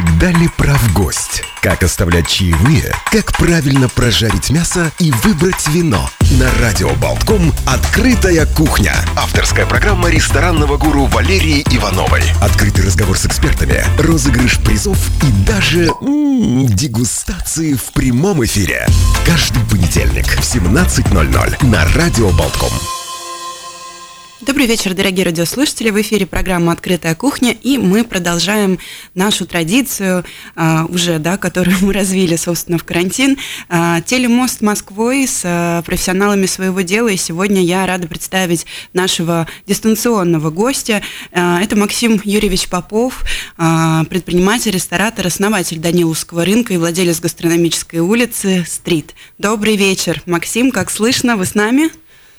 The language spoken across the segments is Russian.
Всегда ли прав гость? Как оставлять чаевые? Как правильно прожарить мясо и выбрать вино? На Радио Болтком «Открытая кухня». Авторская программа ресторанного гуру Валерии Ивановой. Открытый разговор с экспертами, розыгрыш призов и даже м-м, дегустации в прямом эфире. Каждый понедельник в 17.00 на Радио Болтком. Добрый вечер, дорогие радиослушатели. В эфире программа «Открытая кухня», и мы продолжаем нашу традицию, а, уже, да, которую мы развили, собственно, в карантин. А, телемост Москвой с а, профессионалами своего дела, и сегодня я рада представить нашего дистанционного гостя. Это Максим Юрьевич Попов, предприниматель, ресторатор, основатель Даниловского рынка и владелец гастрономической улицы «Стрит». Добрый вечер, Максим, как слышно, вы с нами?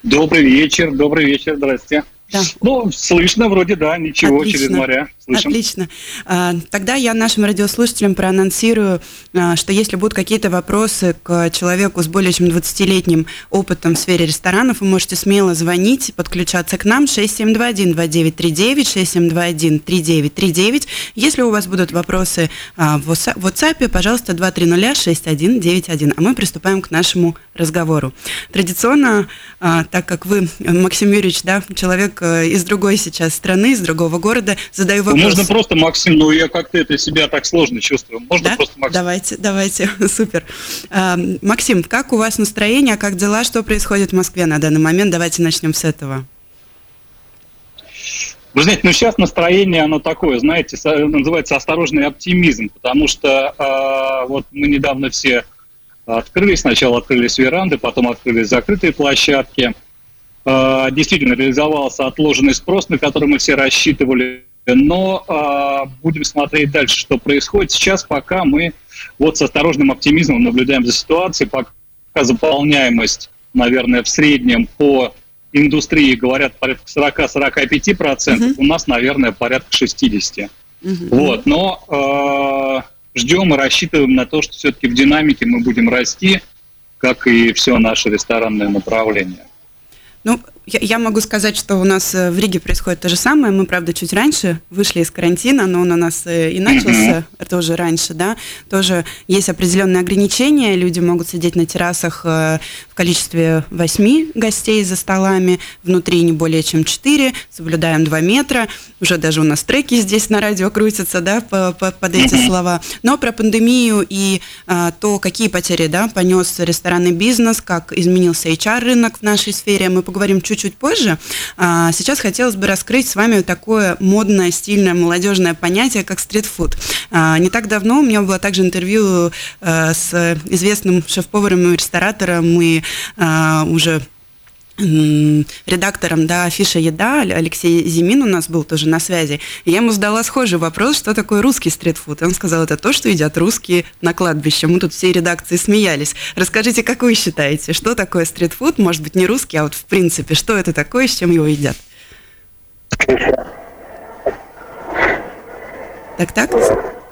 Добрый вечер, добрый вечер, здрасте. Да. Ну, слышно вроде, да, ничего Отлично. через моря. Слышим. Отлично. А, тогда я нашим радиослушателям проанонсирую, а, что если будут какие-то вопросы к человеку с более чем 20-летним опытом в сфере ресторанов, вы можете смело звонить, подключаться к нам 6721-2939, 6721-3939. Если у вас будут вопросы а, в WhatsApp, пожалуйста, 230-6191, а мы приступаем к нашему разговору. Традиционно, так как вы, Максим Юрьевич, да, человек из другой сейчас страны, из другого города. Задаю вопрос. Можно просто Максим, ну я как-то это себя так сложно чувствую. Можно да? просто Максим. Давайте, давайте, супер. А, Максим, как у вас настроение, как дела, что происходит в Москве на данный момент? Давайте начнем с этого. Вы знаете, ну сейчас настроение, оно такое, знаете, называется осторожный оптимизм, потому что э, вот мы недавно все открылись, сначала открылись веранды, потом открылись закрытые площадки – Э, действительно реализовался отложенный спрос, на который мы все рассчитывали. Но э, будем смотреть дальше, что происходит. Сейчас пока мы вот с осторожным оптимизмом наблюдаем за ситуацией, пока заполняемость, наверное, в среднем по индустрии говорят порядка 40-45%, uh-huh. у нас, наверное, порядка 60%. Uh-huh. Вот, но э, ждем и рассчитываем на то, что все-таки в динамике мы будем расти, как и все наше ресторанное направление. Ну, я, я могу сказать, что у нас э, в Риге происходит то же самое. Мы, правда, чуть раньше вышли из карантина, но он у нас э, и начался тоже раньше, да. Тоже есть определенные ограничения. Люди могут сидеть на террасах э, в количестве восьми гостей за столами, внутри не более чем четыре. Соблюдаем два метра. Уже даже у нас треки здесь на радио крутятся, да, по, по, под эти слова. Но про пандемию и а, то, какие потери, да, понес ресторанный бизнес, как изменился HR-рынок в нашей сфере, мы поговорим чуть чуть-чуть позже. А, сейчас хотелось бы раскрыть с вами такое модное, стильное, молодежное понятие, как стритфуд. А, не так давно у меня было также интервью а, с известным шеф-поваром и ресторатором, и уже редактором да, афиша «Еда» Алексей Зимин у нас был тоже на связи. И я ему задала схожий вопрос, что такое русский стритфуд. И он сказал, это то, что едят русские на кладбище. Мы тут все редакции смеялись. Расскажите, как вы считаете, что такое стритфуд? Может быть, не русский, а вот в принципе, что это такое, с чем его едят? Так, так?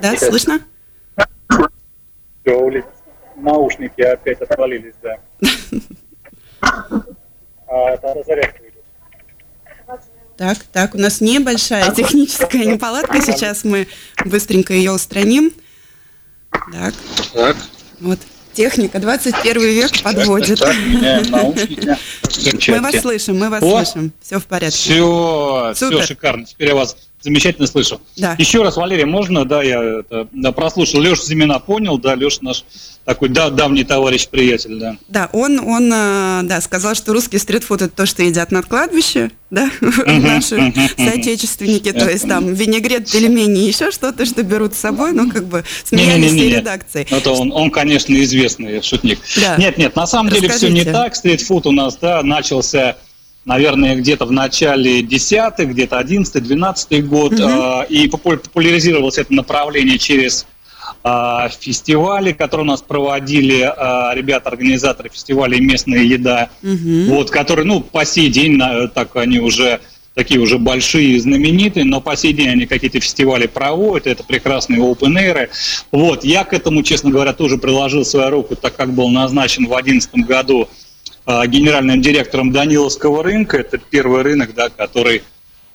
Да, слышно? Наушники опять отвалились, да. а тогда зарядка идет. Так, так, у нас небольшая техническая неполадка. Сейчас мы быстренько ее устраним. Так. Так. Вот. Техника 21 век подводит. Так, мы вас слышим, мы вас О, слышим. Все в порядке. Все, Супер. все шикарно. Теперь я вас замечательно слышу. Да. Еще раз, Валерий, можно, да, я это, да, прослушал. Леша Зимина понял, да, Леша наш такой да, давний товарищ, приятель, да. Да, он, он, э, да, сказал, что русский стритфуд это то, что едят над кладбище, да, наши соотечественники, то есть там винегрет, пельмени, еще что-то, что берут с собой, ну, как бы смеялись все редакции. Это он, он, конечно, известный шутник. Нет, нет, на самом деле все не так. Стритфуд у нас, да, начался наверное, где-то в начале 10-х, где-то 11-12 год, угу. и популяризировалось это направление через фестивали, которые у нас проводили а, ребята-организаторы фестиваля «Местная еда», угу. вот, которые, ну, по сей день, так они уже такие уже большие и знаменитые, но по сей день они какие-то фестивали проводят, это прекрасные open air. Вот, я к этому, честно говоря, тоже приложил свою руку, так как был назначен в 2011 году генеральным директором Даниловского рынка. Это первый рынок, да, который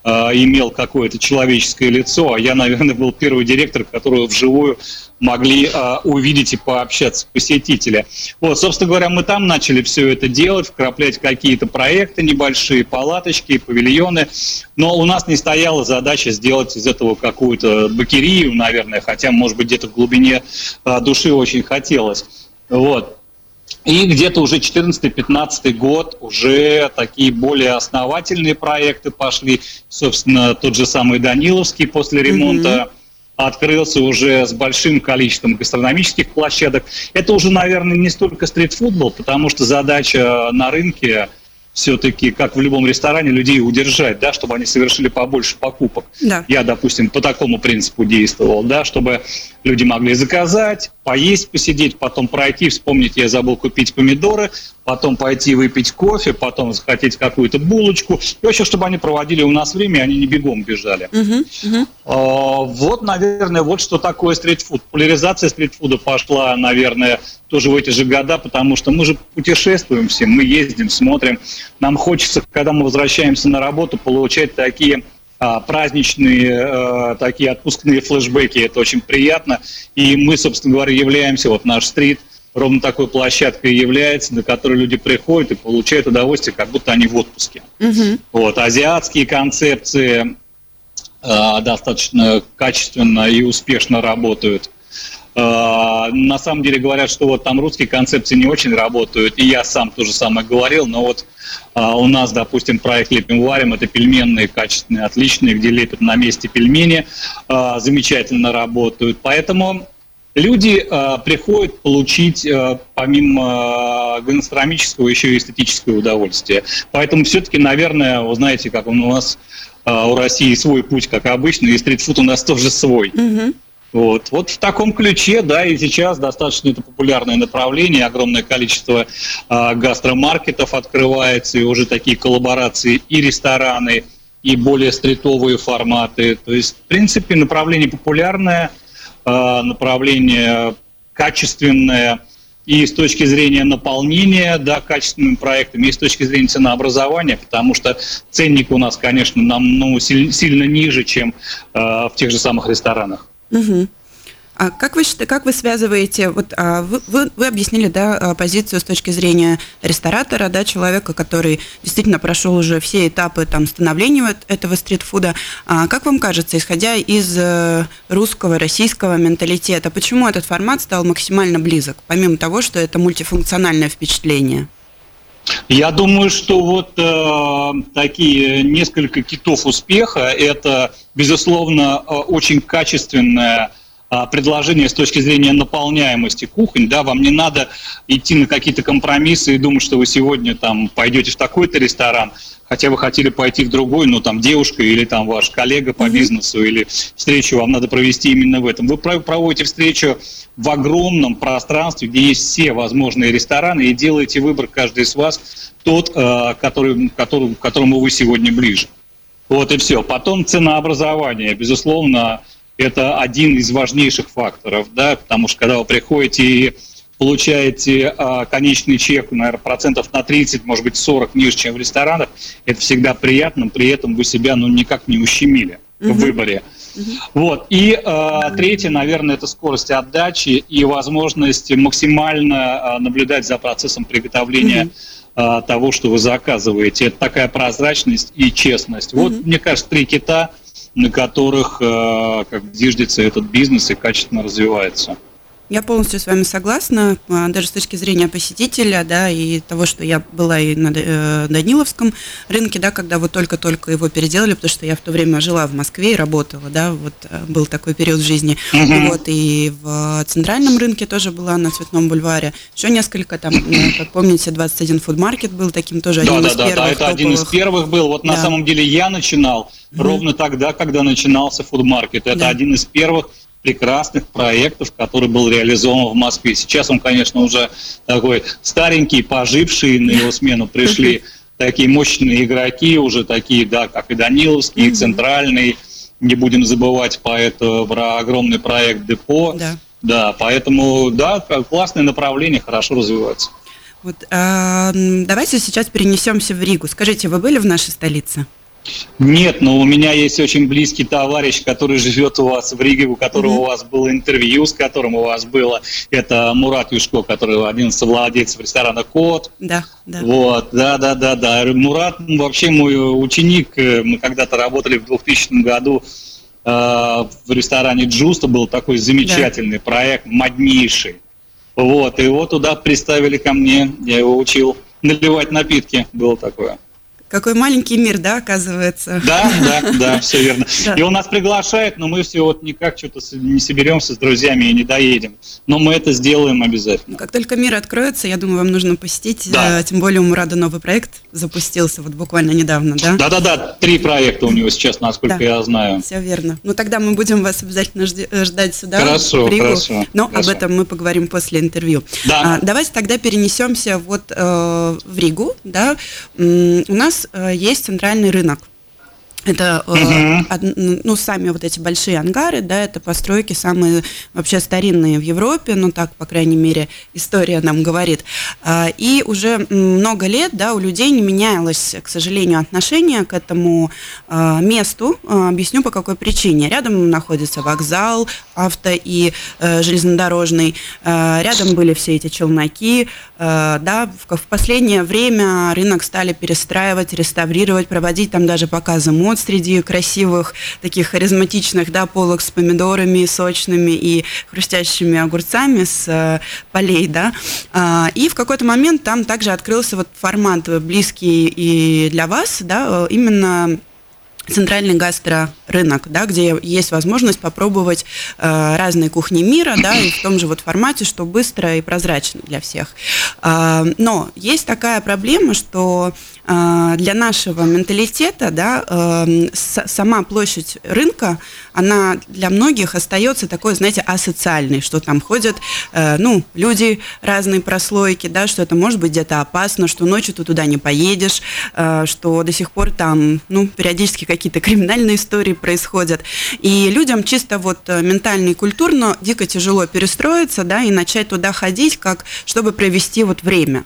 имел какое-то человеческое лицо, а я, наверное, был первый директор, которого вживую могли э, увидеть и пообщаться посетители. Вот, собственно говоря, мы там начали все это делать, вкраплять какие-то проекты небольшие, палаточки, павильоны, но у нас не стояла задача сделать из этого какую-то бакерию, наверное, хотя, может быть, где-то в глубине э, души очень хотелось. Вот. И где-то уже 14-15 год уже такие более основательные проекты пошли. Собственно, тот же самый Даниловский после ремонта mm-hmm. открылся уже с большим количеством гастрономических площадок. Это уже, наверное, не столько стритфутбол, потому что задача на рынке – все-таки, как в любом ресторане, людей удержать, да, чтобы они совершили побольше покупок. Да. Я, допустим, по такому принципу действовал, да, чтобы люди могли заказать, поесть, посидеть, потом пройти, вспомнить, я забыл купить помидоры, потом пойти выпить кофе, потом захотеть какую-то булочку. И вообще, чтобы они проводили у нас время, они не бегом бежали. Uh-huh, uh-huh. А, вот, наверное, вот что такое стритфуд. Популяризация стритфуда пошла, наверное, тоже в эти же года, потому что мы же путешествуем все, мы ездим, смотрим. Нам хочется, когда мы возвращаемся на работу, получать такие а, праздничные а, такие отпускные флешбеки. Это очень приятно. И мы, собственно говоря, являемся, вот наш стрит – ровно такой площадкой является, на которой люди приходят и получают удовольствие, как будто они в отпуске. Угу. Вот, азиатские концепции э, достаточно качественно и успешно работают. Э, на самом деле говорят, что вот там русские концепции не очень работают, и я сам то же самое говорил, но вот э, у нас, допустим, проект «Лепим варим» – это пельменные, качественные, отличные, где лепят на месте пельмени, э, замечательно работают. Поэтому Люди э, приходят получить э, помимо э, гастрономического еще и эстетическое удовольствие. Поэтому все-таки, наверное, вы знаете, как у нас э, у России свой путь, как обычно, и стритфуд у нас тоже свой. Угу. Вот. вот в таком ключе, да, и сейчас достаточно это популярное направление, огромное количество э, гастромаркетов открывается, и уже такие коллаборации и рестораны, и более стритовые форматы. То есть, в принципе, направление популярное – направление качественное и с точки зрения наполнения да, качественными проектами, и с точки зрения ценообразования, потому что ценник у нас, конечно, нам ну, сильно ниже, чем э, в тех же самых ресторанах. Угу. А как вы, как вы связываете, вот а, вы, вы, вы объяснили, да, а, позицию с точки зрения ресторатора, да, человека, который действительно прошел уже все этапы там становления этого стритфуда. А как вам кажется, исходя из э, русского, российского менталитета, почему этот формат стал максимально близок, помимо того, что это мультифункциональное впечатление? Я думаю, что вот э, такие несколько китов успеха – это, безусловно, э, очень качественная предложение с точки зрения наполняемости кухонь, да, вам не надо идти на какие-то компромиссы и думать, что вы сегодня там пойдете в такой-то ресторан, хотя вы хотели пойти в другой, но там девушка или там ваш коллега по бизнесу или встречу вам надо провести именно в этом. Вы проводите встречу в огромном пространстве, где есть все возможные рестораны, и делаете выбор каждый из вас тот, э, который, который, которому вы сегодня ближе. Вот и все. Потом ценообразование. Безусловно, это один из важнейших факторов, да, потому что когда вы приходите и получаете а, конечный чек, наверное, процентов на 30, может быть, 40 ниже, чем в ресторанах, это всегда приятно, при этом вы себя, ну, никак не ущемили uh-huh. в выборе. Uh-huh. Вот. И а, третье, наверное, это скорость отдачи и возможность максимально а, наблюдать за процессом приготовления а, того, что вы заказываете. Это такая прозрачность и честность. Uh-huh. Вот, мне кажется, три кита – на которых э, как зиждется этот бизнес и качественно развивается. Я полностью с вами согласна, а, даже с точки зрения посетителя, да, и того, что я была и на э, Даниловском рынке, да, когда вот только-только его переделали, потому что я в то время жила в Москве и работала, да, вот э, был такой период в жизни, uh-huh. вот, и в центральном рынке тоже была на Цветном бульваре, еще несколько там, э, как помните, 21 фудмаркет был таким тоже одним да, из да, первых. Да, это топовых. один из первых был, вот на самом деле я начинал uh-huh. ровно тогда, когда начинался фудмаркет, это да. один из первых прекрасных проектов, который был реализован в Москве. Сейчас он, конечно, уже такой старенький, поживший, на его смену пришли такие мощные игроки, уже такие, да, как и Даниловский, и Центральный. Не будем забывать по это, про огромный проект Депо. Да. Да, поэтому, да, классное направление, хорошо развивается. Вот, э, давайте сейчас перенесемся в Ригу. Скажите, вы были в нашей столице? Нет, но у меня есть очень близкий товарищ, который живет у вас в Риге, у которого mm-hmm. у вас было интервью, с которым у вас было. Это Мурат Юшко, который один из владельцев ресторана Кот. Да, да. Вот, да, да, да, да. Мурат вообще мой ученик. Мы когда-то работали в 2000 году э, в ресторане Джуста. Был такой замечательный да. проект, моднейший. Вот, и его туда приставили ко мне. Я его учил наливать напитки. Было такое. Какой маленький мир, да, оказывается? Да, да, да, все верно. И он нас приглашает, но мы все вот никак что-то не соберемся с друзьями и не доедем. Но мы это сделаем обязательно. Как только мир откроется, я думаю, вам нужно посетить. Да. Э, тем более у Мурада новый проект запустился вот буквально недавно, да? Да-да-да, три проекта у него сейчас, насколько да. я знаю. Все верно. Ну тогда мы будем вас обязательно э, ждать сюда. Хорошо, хорошо. Но хорошо. об этом мы поговорим после интервью. Да. А, давайте тогда перенесемся вот э, в Ригу, да. У нас Э, есть центральный рынок. Это uh-huh. ну, сами вот эти большие ангары, да, это постройки самые вообще старинные в Европе, ну так, по крайней мере, история нам говорит. А, и уже много лет, да, у людей не менялось, к сожалению, отношение к этому а, месту. А, объясню, по какой причине. Рядом находится вокзал, авто и э, железнодорожный. Рядом были все эти челноки. Да, в последнее время рынок стали перестраивать, реставрировать, проводить там даже показы мод мод среди красивых, таких харизматичных, да, полок с помидорами сочными и хрустящими огурцами с э, полей, да. А, и в какой-то момент там также открылся вот формат близкий и для вас, да, именно центральный гастрорынок, да, где есть возможность попробовать э, разные кухни мира, да, и в том же вот формате, что быстро и прозрачно для всех. Э, но есть такая проблема, что э, для нашего менталитета, да, э, с, сама площадь рынка, она для многих остается такой, знаете, асоциальной, что там ходят, э, ну, люди разной прослойки, да, что это может быть где-то опасно, что ночью ты туда не поедешь, э, что до сих пор там, ну, периодически какие-то криминальные истории происходят. И людям чисто вот э, ментально и культурно дико тяжело перестроиться, да, и начать туда ходить, как, чтобы провести вот время.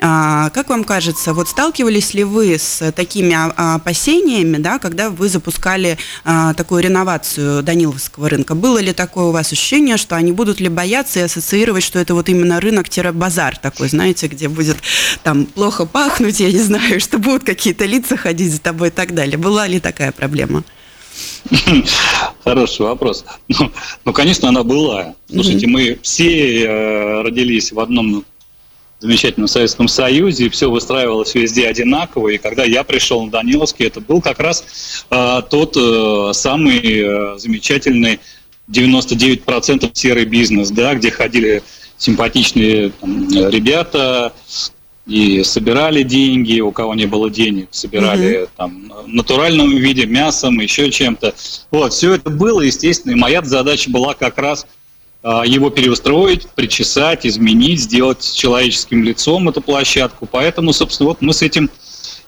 А, как вам кажется, вот сталкивались ли вы с такими опасениями, да, когда вы запускали а, такую реновацию Даниловского рынка? Было ли такое у вас ощущение, что они будут ли бояться и ассоциировать, что это вот именно рынок-базар такой, знаете, где будет там плохо пахнуть, я не знаю, что будут какие-то лица ходить за тобой и так далее? Была ли такая проблема? Хороший вопрос. Ну, ну, конечно, она была. Слушайте, мы все э, родились в одном замечательном Советском Союзе, и все выстраивалось везде одинаково. И когда я пришел на Даниловский, это был как раз э, тот э, самый э, замечательный 99% серый бизнес, да, где ходили симпатичные там, ребята и собирали деньги, у кого не было денег, собирали mm-hmm. там в натуральном виде, мясом, еще чем-то. Вот, все это было, естественно, и моя задача была как раз его переустроить, причесать, изменить, сделать человеческим лицом эту площадку. Поэтому, собственно, вот мы с этим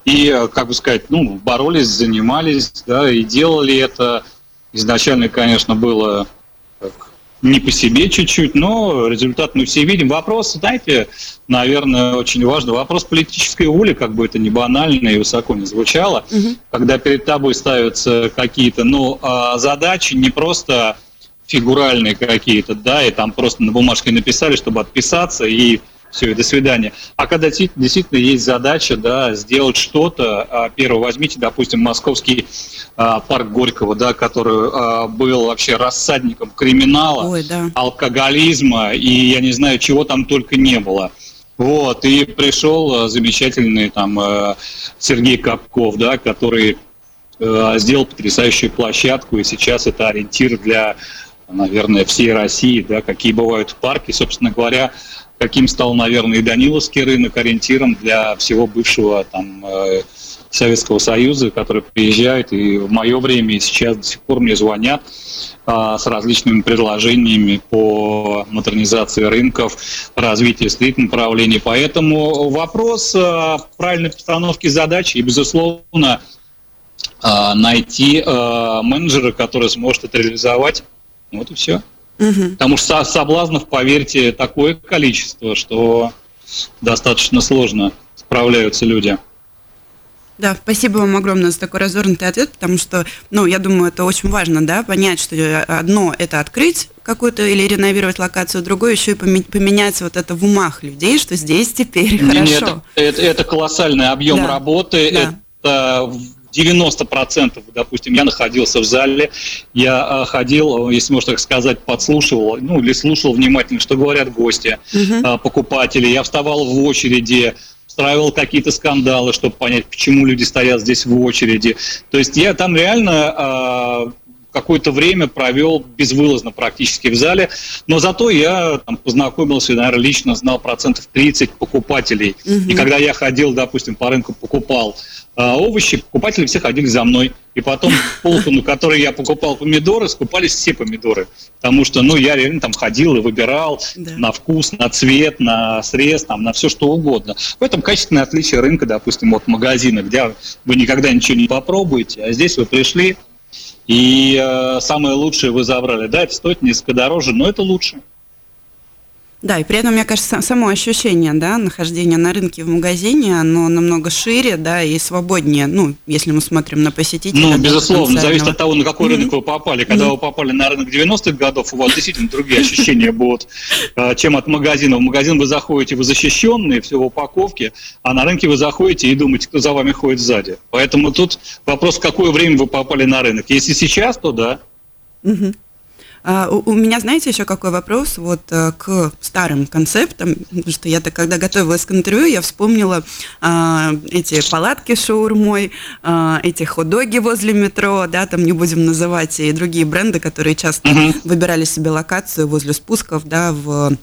и, э, как бы сказать, ну, боролись, занимались, да, и делали это. Изначально, конечно, было не по себе чуть-чуть, но результат мы все видим. Вопрос, знаете, наверное, очень важный. Вопрос политической воли, как бы это ни банально и высоко не звучало, угу. когда перед тобой ставятся какие-то, ну, а, задачи не просто фигуральные какие-то, да, и там просто на бумажке написали, чтобы отписаться, и все, и до свидания. А когда действительно есть задача, да, сделать что-то, а, первое, возьмите, допустим, московский а, парк Горького, да, который а, был вообще рассадником криминала, Ой, да. алкоголизма, и я не знаю, чего там только не было. Вот, и пришел замечательный там Сергей Капков, да, который сделал потрясающую площадку, и сейчас это ориентир для наверное, всей России, да, какие бывают парки, собственно говоря, каким стал, наверное, и Даниловский рынок ориентиром для всего бывшего там э, Советского Союза, который приезжает, и в мое время, и сейчас до сих пор мне звонят а, с различными предложениями по модернизации рынков, развитию стрит направлений. Поэтому вопрос а, правильной постановки задачи и, безусловно, а, найти а, менеджера, который сможет это реализовать вот и все. Угу. Потому что соблазнов, поверьте, такое количество, что достаточно сложно справляются люди. Да, спасибо вам огромное за такой развернутый ответ, потому что, ну, я думаю, это очень важно, да, понять, что одно – это открыть какую-то или реновировать локацию, другое еще и поменять вот это в умах людей, что здесь теперь хорошо. Нет, это, это, это колоссальный объем да. работы, да. это 90%, допустим, я находился в зале, я ходил, если можно так сказать, подслушивал, ну, или слушал внимательно, что говорят гости, угу. покупатели, я вставал в очереди, устраивал какие-то скандалы, чтобы понять, почему люди стоят здесь в очереди. То есть я там реально э, какое-то время провел безвылазно практически в зале, но зато я там, познакомился, наверное, лично знал процентов 30 покупателей. Угу. И когда я ходил, допустим, по рынку покупал а овощи, покупатели все ходили за мной. И потом полку, на которой я покупал помидоры, скупались все помидоры. Потому что, ну, я реально там ходил и выбирал да. на вкус, на цвет, на срез, там, на все что угодно. В этом качественное отличие рынка, допустим, от магазина, где вы никогда ничего не попробуете, а здесь вы пришли, и э, самое лучшее вы забрали. Да, это стоит несколько дороже, но это лучше. Да, и при этом, мне кажется, само ощущение, да, нахождения на рынке в магазине, оно намного шире, да, и свободнее, ну, если мы смотрим на посетителя. Ну, безусловно, зависит от того, на какой mm-hmm. рынок вы попали. Когда mm-hmm. вы попали на рынок 90-х годов, у вас действительно другие ощущения будут, э, чем от магазина. В магазин вы заходите, вы защищенные, все в упаковке, а на рынке вы заходите и думаете, кто за вами ходит сзади. Поэтому тут вопрос, в какое время вы попали на рынок. Если сейчас, то да. Mm-hmm. А, у, меня, знаете, еще какой вопрос вот э, к старым концептам, потому что я-то, когда готовилась к интервью, я вспомнила а, эти палатки с шаурмой, а, эти хот-доги возле метро, да, там не будем называть, и другие бренды, которые часто uh-huh. выбирали себе локацию возле спусков, да, в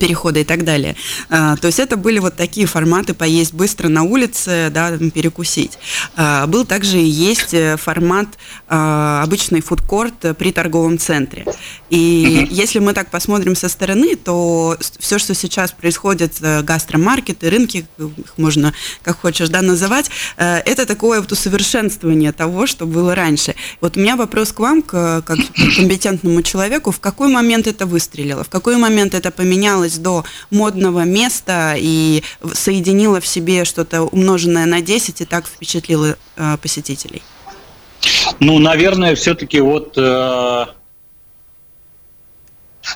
перехода и так далее. А, то есть это были вот такие форматы поесть быстро на улице, да, перекусить. А, был также и есть э, формат а, обычный фудкорт при торговом центре. И если мы так посмотрим со стороны, то все, что сейчас происходит, э, гастромаркеты, рынки, их можно как хочешь да, называть, э, это такое вот усовершенствование того, что было раньше. Вот у меня вопрос к вам, как к компетентному человеку, в какой момент это выстрелило, в какой момент это поменялось поднялась до модного места и соединила в себе что-то умноженное на 10 и так впечатлила э, посетителей? Ну, наверное, все-таки вот... Э...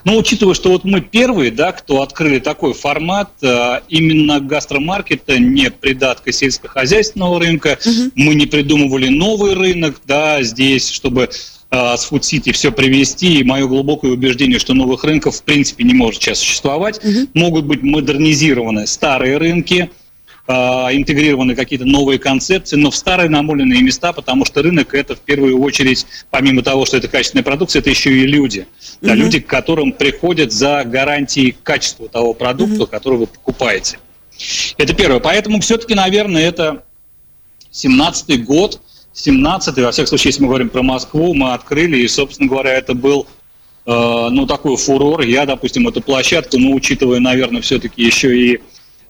Ну, учитывая, что вот мы первые, да, кто открыли такой формат э, именно гастромаркета, не придатка сельскохозяйственного рынка, угу. мы не придумывали новый рынок, да, здесь, чтобы а, с Food City все привести, и мое глубокое убеждение, что новых рынков в принципе не может сейчас существовать. Угу. Могут быть модернизированы старые рынки, а, интегрированы какие-то новые концепции, но в старые намоленные места, потому что рынок это в первую очередь, помимо того, что это качественная продукция, это еще и люди. Да, угу. Люди, к которым приходят за гарантией качества того продукта, угу. который вы покупаете. Это первое. Поэтому все-таки, наверное, это 17-й год, 17 во всяком случае, если мы говорим про Москву, мы открыли, и, собственно говоря, это был э, ну, такой фурор. Я, допустим, эту площадку, ну, учитывая, наверное, все-таки еще и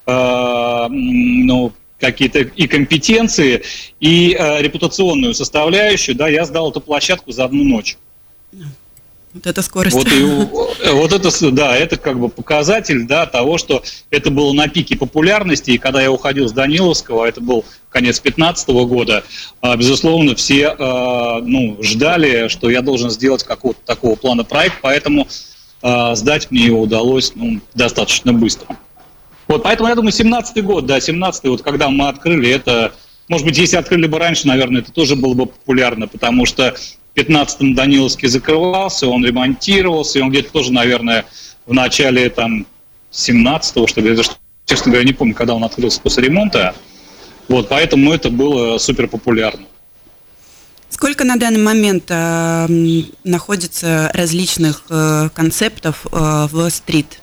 э, ну, какие-то и компетенции, и э, репутационную составляющую, да, я сдал эту площадку за одну ночь. Вот это скорость. Вот, и, вот это, да, это как бы показатель да, того, что это было на пике популярности, и когда я уходил с Даниловского, это был конец 2015 года, а, безусловно, все а, ну, ждали, что я должен сделать какого-то такого плана проект, поэтому а, сдать мне его удалось ну, достаточно быстро. Вот, поэтому я думаю, 17 год, да, 17 вот когда мы открыли, это, может быть, если открыли бы раньше, наверное, это тоже было бы популярно, потому что 15-м Даниловский закрывался, он ремонтировался, и он где-то тоже, наверное, в начале там 17-го, что ли, честно говоря, не помню, когда он открылся после ремонта. Вот, поэтому это было супер популярно. Сколько на данный момент э, находится различных э, концептов э, в стрит?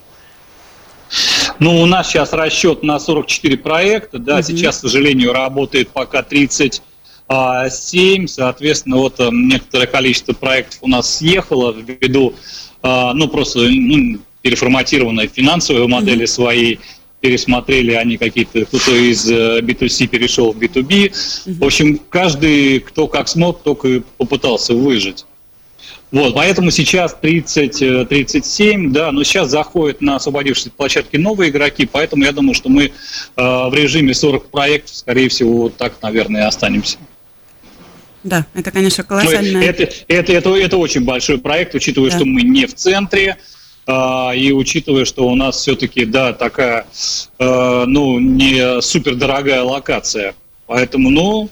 Ну, у нас сейчас расчет на 44 проекта, да, угу. сейчас, к сожалению, работает пока 30 7, соответственно, вот э, некоторое количество проектов у нас съехало ввиду, а, ну, просто ну, переформатированной финансовой модели mm-hmm. своей, пересмотрели они какие-то, кто-то из B2C э, перешел в B2B. Mm-hmm. В общем, каждый, кто как смог, только попытался выжить. Вот, поэтому сейчас 30-37, да, но сейчас заходят на освободившиеся площадки новые игроки, поэтому я думаю, что мы э, в режиме 40 проектов, скорее всего, вот так, наверное, и останемся. Да, это, конечно, колоссальное. Ну, это, это, это, это очень большой проект, учитывая, да. что мы не в центре, а, и учитывая, что у нас все-таки, да, такая, а, ну, не супер дорогая локация. Поэтому, ну,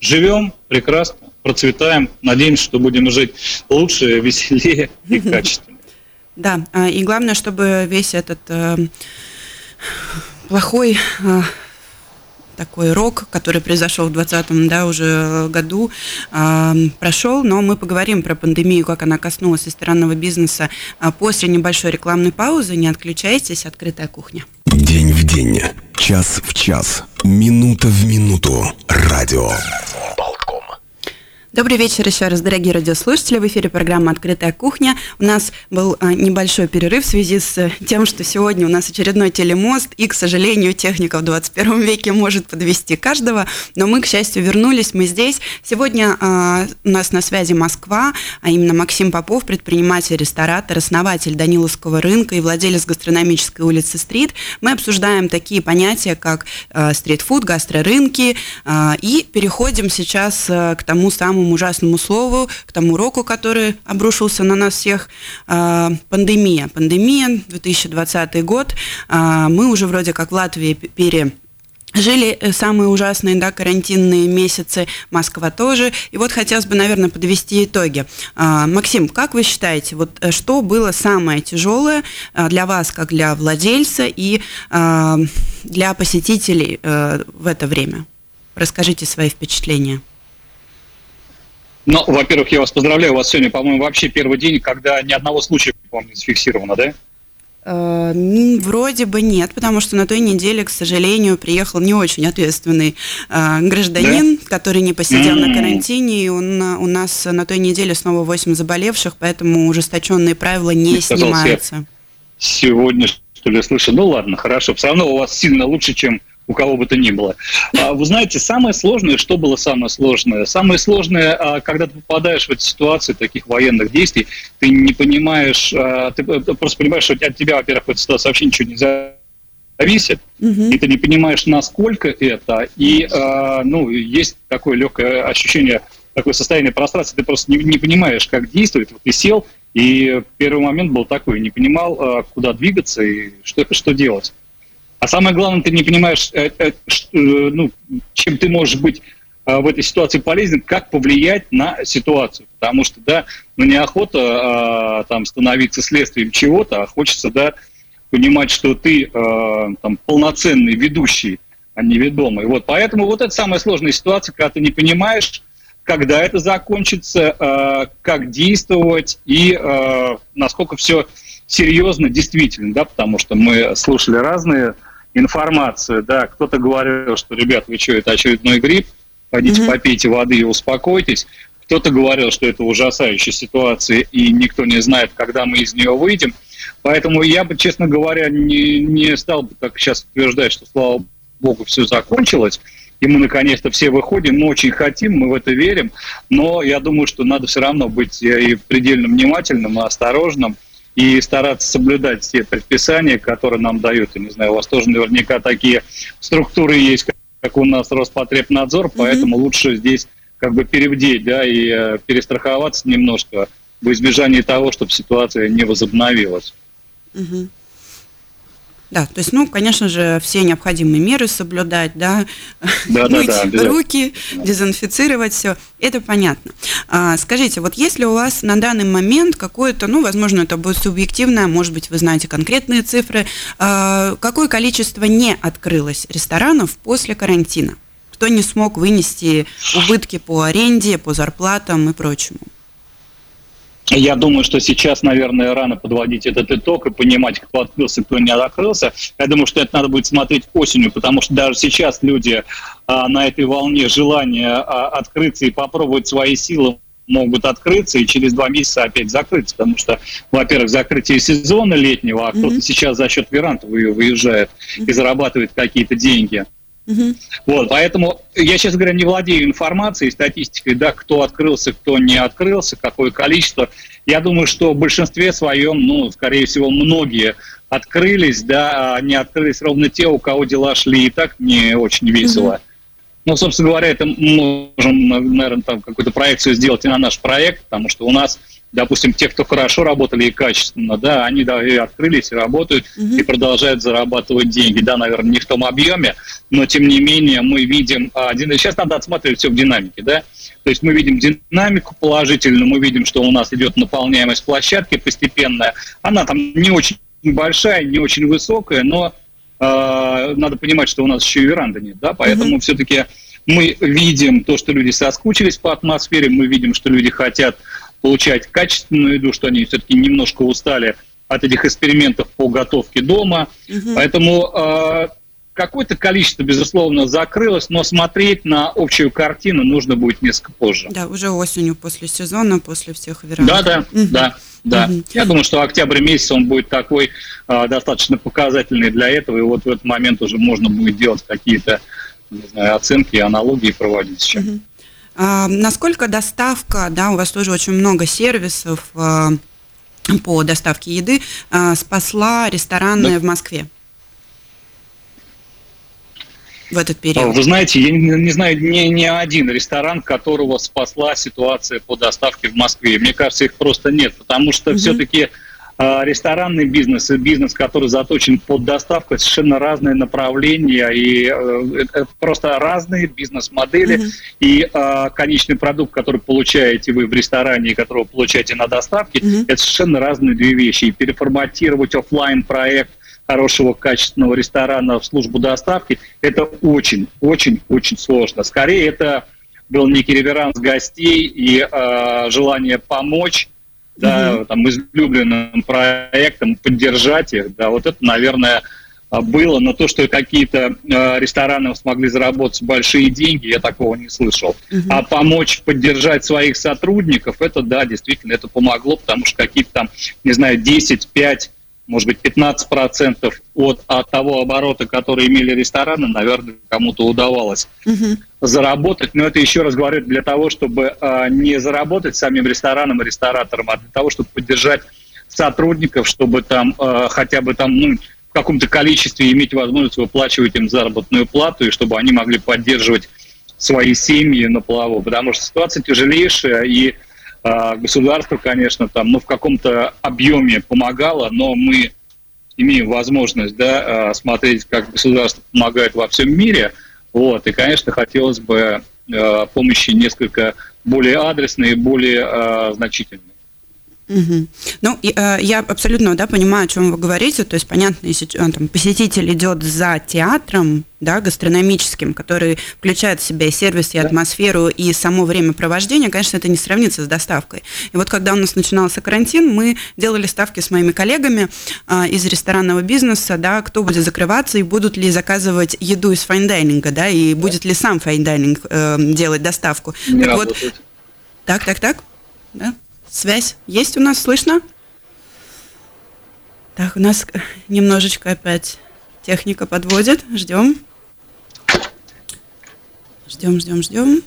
живем прекрасно, процветаем, надеемся, что будем жить лучше, веселее и качественнее. Да, а, и главное, чтобы весь этот э, плохой такой рок, который произошел в 2020 да, уже году, э, прошел, но мы поговорим про пандемию, как она коснулась ресторанного бизнеса после небольшой рекламной паузы. Не отключайтесь, открытая кухня. День в день, час в час, минута в минуту. Радио. Добрый вечер еще раз, дорогие радиослушатели. В эфире программа «Открытая кухня». У нас был а, небольшой перерыв в связи с э, тем, что сегодня у нас очередной телемост, и, к сожалению, техника в 21 веке может подвести каждого, но мы, к счастью, вернулись, мы здесь. Сегодня а, у нас на связи Москва, а именно Максим Попов, предприниматель, ресторатор, основатель Даниловского рынка и владелец гастрономической улицы «Стрит». Мы обсуждаем такие понятия, как а, стритфуд, гастрорынки, а, и переходим сейчас а, к тому самому самому ужасному слову, к тому уроку, который обрушился на нас всех, а, пандемия. Пандемия, 2020 год, а, мы уже вроде как в Латвии пере Жили э, самые ужасные да, карантинные месяцы, Москва тоже. И вот хотелось бы, наверное, подвести итоги. А, Максим, как вы считаете, вот э, что было самое тяжелое для вас, как для владельца и для посетителей э, в это время? Расскажите свои впечатления. Ну, во-первых, я вас поздравляю, у вас сегодня, по-моему, вообще первый день, когда ни одного случая, по-моему, не зафиксировано, да? Э, вроде бы нет, потому что на той неделе, к сожалению, приехал не очень ответственный э, гражданин, да? который не посидел mm-hmm. на карантине, и он, у нас на той неделе снова 8 заболевших, поэтому ужесточенные правила не снимаются. Сегодня, что ли, слышу, ну ладно, хорошо, все равно у вас сильно лучше, чем у кого бы то ни было. А, вы знаете, самое сложное, что было самое сложное? Самое сложное, а, когда ты попадаешь в эти ситуации таких военных действий, ты не понимаешь, а, ты просто понимаешь, что от тебя, во-первых, в этой ситуации вообще ничего не зависит, угу. и ты не понимаешь, насколько это, и, ну, есть такое легкое ощущение, такое состояние прострации, ты просто не, не понимаешь, как действовать, вот ты сел, и первый момент был такой, не понимал, куда двигаться и что, что делать. А самое главное, ты не понимаешь, э, э, э, ну, чем ты можешь быть в этой ситуации полезен, как повлиять на ситуацию. Потому что, да, ну, неохота а, там становиться следствием чего-то, а хочется, да, понимать, что ты а, там полноценный ведущий, а не ведомый. Вот, поэтому вот это самая сложная ситуация, когда ты не понимаешь, когда это закончится, а, как действовать и а, насколько все серьезно действительно, да, потому что мы слушали разные информацию, да, кто-то говорил, что, ребят, вы что, это очередной грипп, пойдите mm-hmm. попейте воды и успокойтесь. Кто-то говорил, что это ужасающая ситуация, и никто не знает, когда мы из нее выйдем. Поэтому я бы, честно говоря, не, не стал бы так сейчас утверждать, что, слава богу, все закончилось, и мы наконец-то все выходим, мы очень хотим, мы в это верим, но я думаю, что надо все равно быть и предельно внимательным, и осторожным, и стараться соблюдать все предписания, которые нам дают. Я не знаю, у вас тоже наверняка такие структуры есть, как у нас Роспотребнадзор, mm-hmm. поэтому лучше здесь как бы перевдеть, да, и э, перестраховаться немножко в избежании того, чтобы ситуация не возобновилась. Mm-hmm. Да, то есть, ну, конечно же, все необходимые меры соблюдать, да, да мыть да, да, руки, дезинфицировать все, это понятно. А, скажите, вот если у вас на данный момент какое-то, ну, возможно, это будет субъективное, может быть, вы знаете конкретные цифры, а, какое количество не открылось ресторанов после карантина? Кто не смог вынести убытки по аренде, по зарплатам и прочему? Я думаю, что сейчас, наверное, рано подводить этот итог и понимать, кто открылся, кто не открылся. Я думаю, что это надо будет смотреть осенью, потому что даже сейчас люди а, на этой волне желания а, открыться и попробовать свои силы могут открыться и через два месяца опять закрыться, потому что, во-первых, закрытие сезона летнего, а mm-hmm. кто-то сейчас за счет веранд выезжает mm-hmm. и зарабатывает какие-то деньги. Угу. Вот, поэтому я, сейчас говоря, не владею информацией, статистикой, да, кто открылся, кто не открылся, какое количество. Я думаю, что в большинстве своем, ну, скорее всего, многие открылись, да, а не открылись ровно те, у кого дела шли и так не очень весело. Угу. Ну, собственно говоря, это можем, наверное, там какую-то проекцию сделать и на наш проект, потому что у нас допустим, те, кто хорошо работали и качественно, да, они да, и открылись, и работают, угу. и продолжают зарабатывать деньги. Да, наверное, не в том объеме, но тем не менее мы видим, один, сейчас надо отсматривать все в динамике, да, то есть мы видим динамику положительную, мы видим, что у нас идет наполняемость площадки постепенная, она там не очень большая, не очень высокая, но надо понимать, что у нас еще и веранды нет, да, поэтому угу. все-таки мы видим то, что люди соскучились по атмосфере, мы видим, что люди хотят получать качественную еду, что они все-таки немножко устали от этих экспериментов по готовке дома. Угу. Поэтому э, какое-то количество, безусловно, закрылось, но смотреть на общую картину нужно будет несколько позже. Да, уже осенью после сезона, после всех веранд. Да, да, угу. да. Да, угу. я думаю, что октябрь месяц он будет такой э, достаточно показательный для этого, и вот в этот момент уже можно будет делать какие-то знаю, оценки, аналогии проводить с чем. Угу. А, насколько доставка, да, у вас тоже очень много сервисов а, по доставке еды, а, спасла рестораны да. в Москве? В этот период? Вы знаете, я не, не знаю ни, ни один ресторан, которого спасла ситуация по доставке в Москве. Мне кажется, их просто нет, потому что угу. все-таки а, ресторанный бизнес и бизнес, который заточен под доставку, совершенно разные направления и э, просто разные бизнес-модели. Mm-hmm. И э, конечный продукт, который получаете вы в ресторане и которого получаете на доставке, mm-hmm. это совершенно разные две вещи. И переформатировать офлайн проект хорошего качественного ресторана в службу доставки, это очень, очень, очень сложно. Скорее, это был некий реверанс гостей и э, желание помочь да, угу. там, излюбленным проектом, поддержать их, да, вот это, наверное, было, но то, что какие-то э, рестораны смогли заработать большие деньги, я такого не слышал. Угу. А помочь поддержать своих сотрудников, это да, действительно, это помогло, потому что какие-то там, не знаю, 10, 5 может быть, 15% от, от того оборота, который имели рестораны, наверное, кому-то удавалось угу. заработать. Но это еще раз говорю, для того, чтобы а, не заработать самим рестораном и ресторатором, а для того, чтобы поддержать сотрудников, чтобы там а, хотя бы там, ну, в каком-то количестве иметь возможность выплачивать им заработную плату, и чтобы они могли поддерживать свои семьи на плаву, потому что ситуация тяжелейшая, и государство, конечно, там, ну, в каком-то объеме помогало, но мы имеем возможность, да, а, смотреть, как государство помогает во всем мире, вот, и, конечно, хотелось бы а, помощи несколько более адресной и более значительной. Угу. Ну, э, я абсолютно да, понимаю, о чем вы говорите. То есть, понятно, если э, там, посетитель идет за театром, да, гастрономическим, который включает в себя и сервис, и атмосферу, и само время провождения, конечно, это не сравнится с доставкой. И вот когда у нас начинался карантин, мы делали ставки с моими коллегами э, из ресторанного бизнеса, да, кто будет закрываться, и будут ли заказывать еду из fine dining а, да, и будет ли сам fine dining э, делать доставку. Не так работает. вот, так, так, так, да. Связь есть у нас, слышно? Так, у нас немножечко опять техника подводит. Ждем. Ждем, ждем, ждем.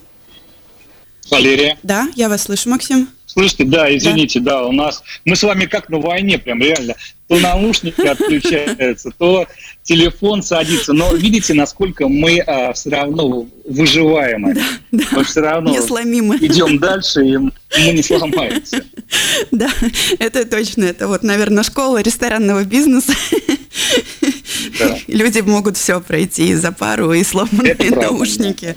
Валерия. Да, я вас слышу, Максим. Слышите, да, извините, да. да, у нас мы с вами как на войне, прям реально. То наушники отключаются, то телефон садится. Но видите, насколько мы а, все равно выживаемы. Да, да. Мы все равно идем дальше, и мы не сломаемся. Да, это точно. Это вот, наверное, школа ресторанного бизнеса. Да. Люди могут все пройти и за пару, и сломанные это наушники.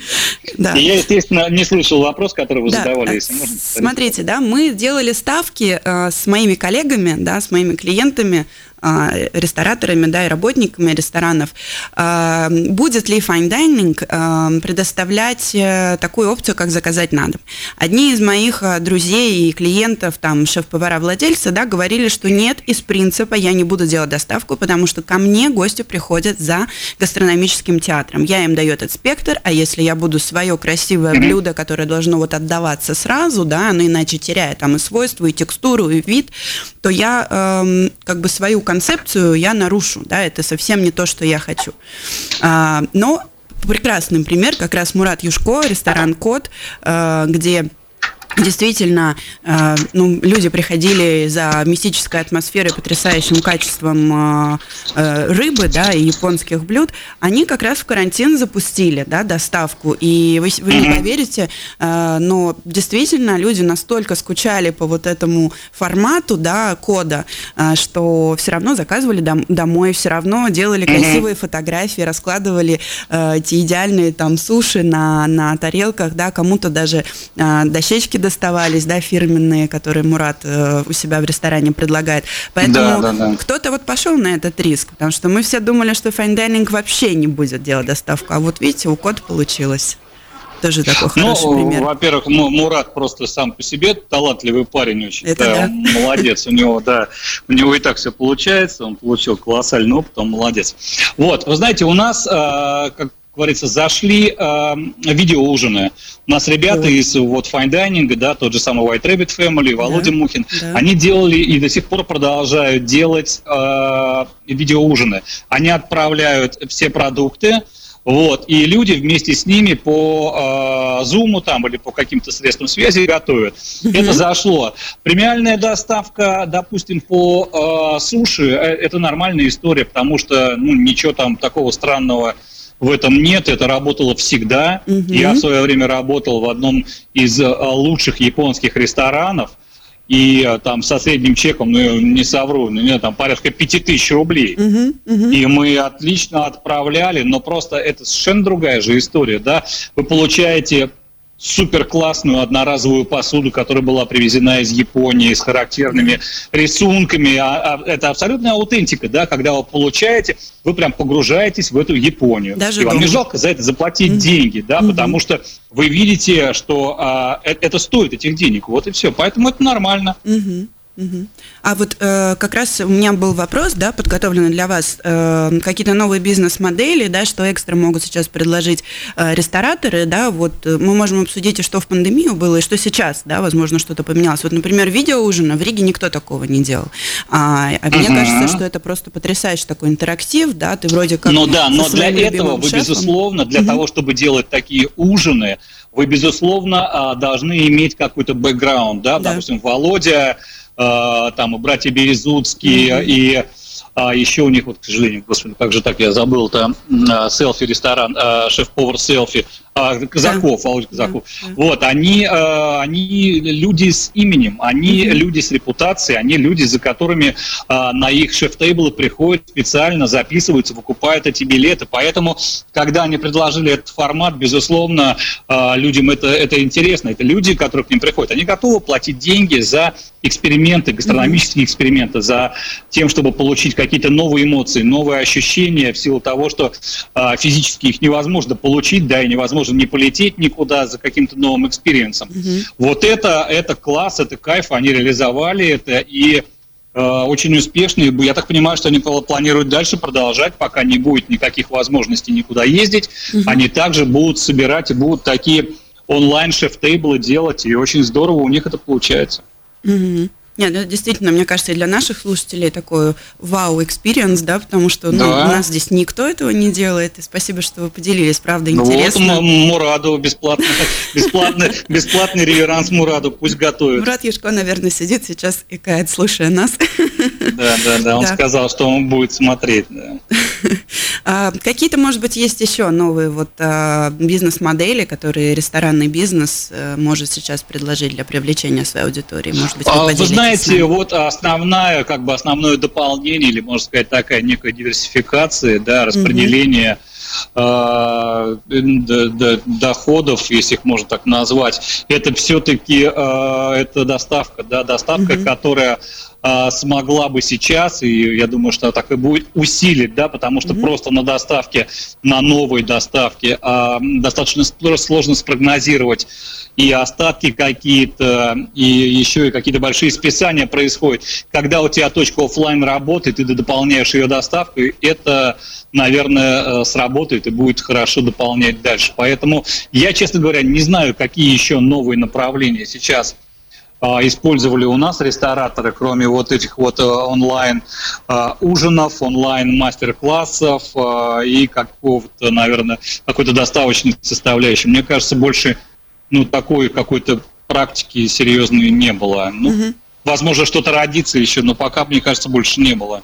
Да. И я, естественно, не слышал вопрос, который вы да, задавали, если можно. Смотрите, да, мы делали ставки э, с моими коллегами, да, с моими клиентами рестораторами да, и работниками ресторанов. А, будет ли fine dining а, предоставлять э, такую опцию, как заказать на дом? Одни из моих друзей и клиентов, там, шеф-повара, владельцы, да, говорили, что нет, из принципа я не буду делать доставку, потому что ко мне гости приходят за гастрономическим театром. Я им даю этот спектр, а если я буду свое красивое блюдо, которое должно вот отдаваться сразу, да, оно иначе теряет там и свойства, и текстуру, и вид, то я эм, как бы свою концепцию я нарушу, да, это совсем не то, что я хочу. А, но прекрасный пример, как раз Мурат Юшко, ресторан «Кот», э, где Действительно, э, ну, люди приходили за мистической атмосферой, потрясающим качеством э, э, рыбы, да, и японских блюд. Они как раз в карантин запустили, да, доставку. И вы, вы не поверите, но действительно люди настолько скучали по вот этому формату, да, кода, что все равно заказывали дом, домой, все равно делали красивые фотографии, раскладывали эти идеальные там суши на, на тарелках, да, кому-то даже дощечки доставались, да, фирменные, которые Мурат э, у себя в ресторане предлагает. Поэтому да, да, да. кто-то вот пошел на этот риск, потому что мы все думали, что dining вообще не будет делать доставку, а вот видите, у код получилось. Тоже такой ну, хороший пример. Во-первых, Мурат просто сам по себе талантливый парень очень. Это да, да. молодец. У него, да, у него и так все получается. Он получил колоссальный опыт, он молодец. Вот, вы знаете, у нас, э, как говорится, зашли э, видеоужины. У нас ребята да. из вот Fine Dining, да, тот же самый White Rabbit Family, Володя да. Мухин, да. они делали и до сих пор продолжают делать э, видеоужины. Они отправляют все продукты, вот, и люди вместе с ними по э, Zoom там или по каким-то средствам связи готовят. Mm-hmm. Это зашло. Премиальная доставка, допустим, по э, суши, э, это нормальная история, потому что ну, ничего там такого странного в этом нет, это работало всегда. Угу. Я в свое время работал в одном из э, лучших японских ресторанов, и э, там со средним чеком, ну не совру, ну, не, там порядка 5000 рублей. Uh-huh, uh-huh. И мы отлично отправляли, но просто это совершенно другая же история, да. Вы получаете супер классную одноразовую посуду, которая была привезена из Японии с характерными рисунками. А, а, это абсолютная аутентика, да, когда вы получаете, вы прям погружаетесь в эту Японию. Даже и вам не жалко за это заплатить mm-hmm. деньги, да, mm-hmm. потому что вы видите, что а, это, это стоит этих денег. Вот и все. Поэтому это нормально. Mm-hmm. А вот э, как раз у меня был вопрос, да, подготовленный для вас, э, какие-то новые бизнес-модели, да, что экстра могут сейчас предложить э, рестораторы, да, вот э, мы можем обсудить, что в пандемию было, и что сейчас, да, возможно, что-то поменялось. Вот, например, видеоужина в Риге никто такого не делал. А, а мне кажется, что это просто потрясающий такой интерактив, да, ты вроде как... Ну да, но для этого вы, шефом. безусловно, для угу. того, чтобы делать такие ужины, вы, безусловно, а, должны иметь какой-то бэкграунд, да, да. допустим, Володя там и братья Березутские, и а еще у них, вот, к сожалению, господи, как же так я забыл, там селфи-ресторан, а, шеф-повар селфи, а, Казаков, да. Володя Казаков. Да. Вот, они, а, они люди с именем, они mm-hmm. люди с репутацией, они люди, за которыми а, на их шеф-тейблы приходят специально, записываются, покупают эти билеты. Поэтому, когда они предложили этот формат, безусловно, а, людям это, это интересно. Это люди, которые к ним приходят. Они готовы платить деньги за эксперименты, гастрономические mm-hmm. эксперименты, за тем, чтобы получить какие-то новые эмоции, новые ощущения в силу того, что а, физически их невозможно получить, да, и невозможно не полететь никуда за каким-то новым experience ом. Mm-hmm. Вот это, это класс, это кайф, они реализовали это, и э, очень успешные. Я так понимаю, что они планируют дальше продолжать, пока не будет никаких возможностей никуда ездить. Mm-hmm. Они также будут собирать и будут такие онлайн chef table ы делать, и очень здорово у них это получается. Mm-hmm. Нет, это действительно, мне кажется, и для наших слушателей такой вау- experience, да, потому что ну, да. у нас здесь никто этого не делает. И спасибо, что вы поделились, правда, интересно. Ну, вот Мураду бесплатно, бесплатный, бесплатный реверанс Мураду, пусть готовит. Мурат Ешко, наверное, сидит сейчас и кает, слушая нас. Да, да, да, он да. сказал, что он будет смотреть. Да. А, какие-то, может быть, есть еще новые вот а, бизнес-модели, которые ресторанный бизнес а, может сейчас предложить для привлечения своей аудитории? Может быть, вы, вы знаете, вот основная, как бы основное дополнение, или, можно сказать, такая некая диверсификация, да, распределение угу доходов, если их можно так назвать, это все-таки это доставка, да, доставка, которая а, смогла бы сейчас, и я думаю, что так и будет, усилить, да, потому что mm-hmm. просто на доставке, на новой доставке а, достаточно сложно спрогнозировать и остатки какие-то, и еще и какие-то большие списания происходят. Когда у тебя точка офлайн работает, и ты дополняешь ее доставкой, это, наверное, э, сработает и будет хорошо дополнять дальше. Поэтому я, честно говоря, не знаю, какие еще новые направления сейчас а, использовали у нас рестораторы, кроме вот этих вот онлайн ужинов, онлайн мастер-классов и какого-то, наверное, какой-то доставочной составляющей. Мне кажется, больше ну, такой какой-то практики серьезной не было. Ну, угу. Возможно, что-то родится еще, но пока, мне кажется, больше не было.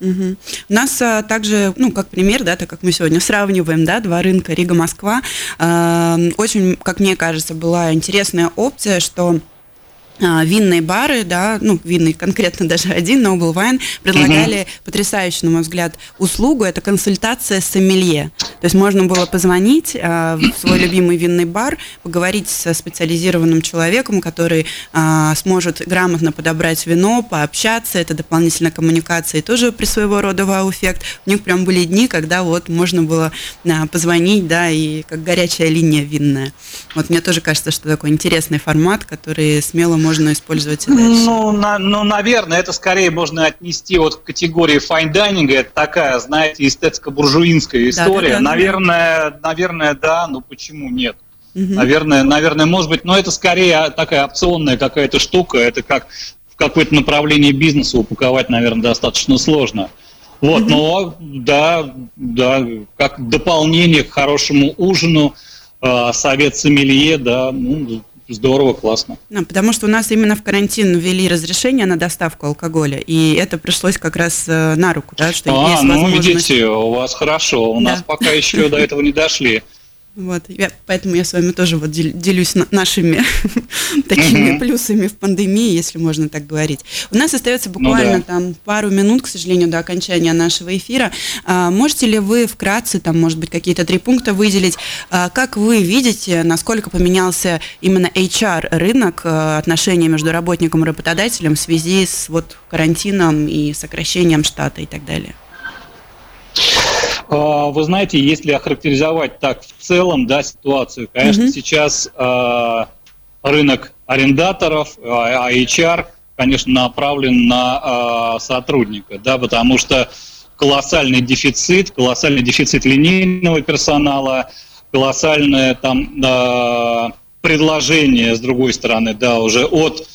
Угу. У нас а, также, ну, как пример, да, так как мы сегодня сравниваем, да, два рынка Рига-Москва, э, очень, как мне кажется, была интересная опция, что а, винные бары, да, ну, винный конкретно даже один, Noble Wine, предлагали угу. потрясающую, на мой взгляд, услугу, это консультация с сомелье. То есть можно было позвонить э, в свой любимый винный бар, поговорить со специализированным человеком, который э, сможет грамотно подобрать вино, пообщаться, это дополнительная коммуникация, и тоже при своего рода вау-эффект. У них прям были дни, когда вот можно было э, позвонить, да, и как горячая линия винная. Вот мне тоже кажется, что такой интересный формат, который смело можно использовать и дальше? Ну, на, ну, наверное, это скорее можно отнести вот к категории dining. Это такая, знаете, эстетско-буржуинская история. Да, да, да, наверное, да. наверное, да, но почему нет? Угу. Наверное, наверное, может быть, но это скорее такая опционная какая-то штука. Это как в какое-то направление бизнеса упаковать, наверное, достаточно сложно. Вот, угу. но да, да, как дополнение к хорошему ужину, э, совет сомелье, да, ну, здорово, классно. Да, потому что у нас именно в карантин ввели разрешение на доставку алкоголя, и это пришлось как раз э, на руку, да, что а, есть ну, возможность... видите, у вас хорошо, у да. нас пока еще до этого не дошли. Вот, я, поэтому я с вами тоже вот делюсь нашими такими плюсами в пандемии, если можно так говорить. У нас остается ну буквально ну, да. там пару минут, к сожалению, до окончания нашего эфира. А, можете ли вы вкратце, там, может быть, какие-то три пункта выделить? А, как вы видите, насколько поменялся именно HR рынок, а, отношения между работником и работодателем в связи с вот карантином и сокращением штата и так далее? А, вы знаете, если охарактеризовать так в целом да, ситуацию, конечно, mm сейчас э, рынок арендаторов, а HR, конечно, направлен на э, сотрудника, да, потому что колоссальный дефицит, колоссальный дефицит линейного персонала, колоссальное там э, предложение, с другой стороны, да, уже от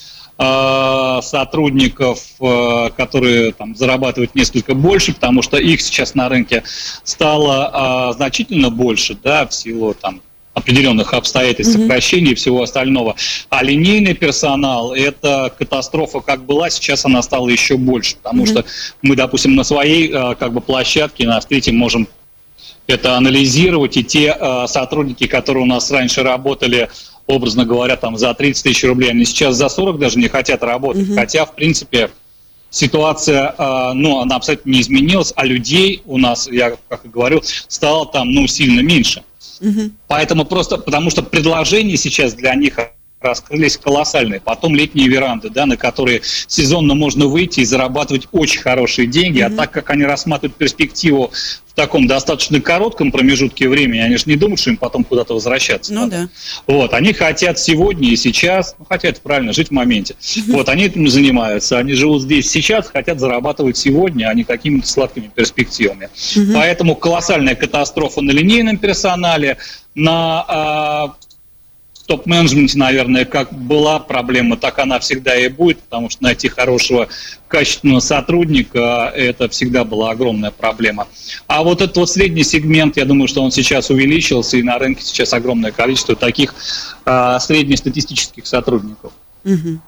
сотрудников, э, которые там, зарабатывают несколько больше, потому что их сейчас на рынке стало э, значительно больше, да, в силу там, определенных обстоятельств, mm-hmm. сокращений и всего остального. А линейный персонал – это катастрофа как была, сейчас она стала еще больше, потому mm-hmm. что мы, допустим, на своей как бы площадке, на встрече можем это анализировать, и те сотрудники, которые у нас раньше работали образно говоря, там за 30 тысяч рублей, они сейчас за 40 даже не хотят работать. Угу. Хотя, в принципе, ситуация, э, ну, она абсолютно не изменилась, а людей у нас, я как и говорю, стало там, ну, сильно меньше. Угу. Поэтому просто, потому что предложение сейчас для них раскрылись колоссальные. Потом летние веранды, да, на которые сезонно можно выйти и зарабатывать очень хорошие деньги. Mm-hmm. А так как они рассматривают перспективу в таком достаточно коротком промежутке времени, они же не думают, что им потом куда-то возвращаться. Ну да. Вот, они хотят сегодня и сейчас, ну, хотят правильно жить в моменте. Mm-hmm. Вот, они этим занимаются, они живут здесь сейчас, хотят зарабатывать сегодня, а не какими-то сладкими перспективами. Mm-hmm. Поэтому колоссальная катастрофа на линейном персонале, на а, топ-менеджменте, наверное, как была проблема, так она всегда и будет, потому что найти хорошего, качественного сотрудника – это всегда была огромная проблема. А вот этот вот средний сегмент, я думаю, что он сейчас увеличился, и на рынке сейчас огромное количество таких а, среднестатистических сотрудников. Угу.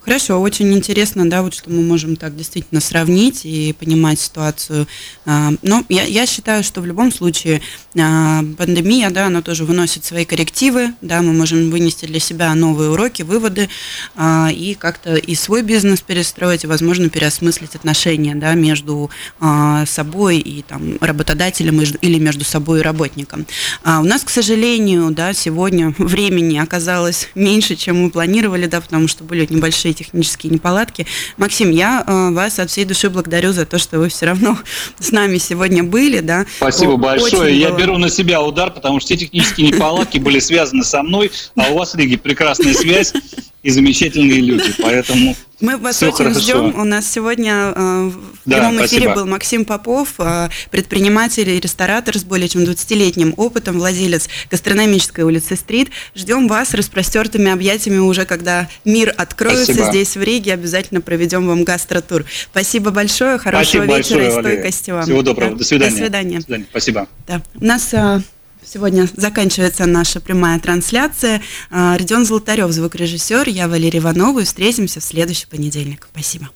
Хорошо, очень интересно, да, вот что мы можем так действительно сравнить и понимать ситуацию. А, но я, я считаю, что в любом случае а, пандемия, да, она тоже выносит свои коррективы, да, мы можем вынести для себя новые уроки, выводы а, и как-то и свой бизнес перестроить, и, возможно, переосмыслить отношения, да, между собой и там работодателем или между собой и работником. У нас, к сожалению, да, сегодня времени оказалось меньше, чем мы планировали, да, потому что были небольшие технические неполадки. Максим, я э, вас от всей души благодарю за то, что вы все равно с нами сегодня были. Да. Спасибо О, большое. Я было... беру на себя удар, потому что все технические неполадки были связаны со мной, а у вас, Лиги, прекрасная связь. И замечательные люди, поэтому Мы вас Всё очень хорошо. ждем. У нас сегодня э, в Да, прямом эфире спасибо. был Максим Попов, э, предприниматель и ресторатор с более чем 20-летним опытом, владелец гастрономической улицы Стрит. Ждем вас распростертыми объятиями уже, когда мир откроется Спасибо. здесь в Риге. Обязательно проведем вам гастротур. Спасибо большое, хорошего спасибо вечера большое, и Валерия. стойкости вам. Всего доброго, Да. до свидания. До свидания. До свидания. Спасибо. Да. У нас э, сегодня заканчивается наша прямая трансляция. Э, Родион Золотарев, звукорежиссер, я Валерия Иванова, и встретимся в следующий понедельник. Спасибо.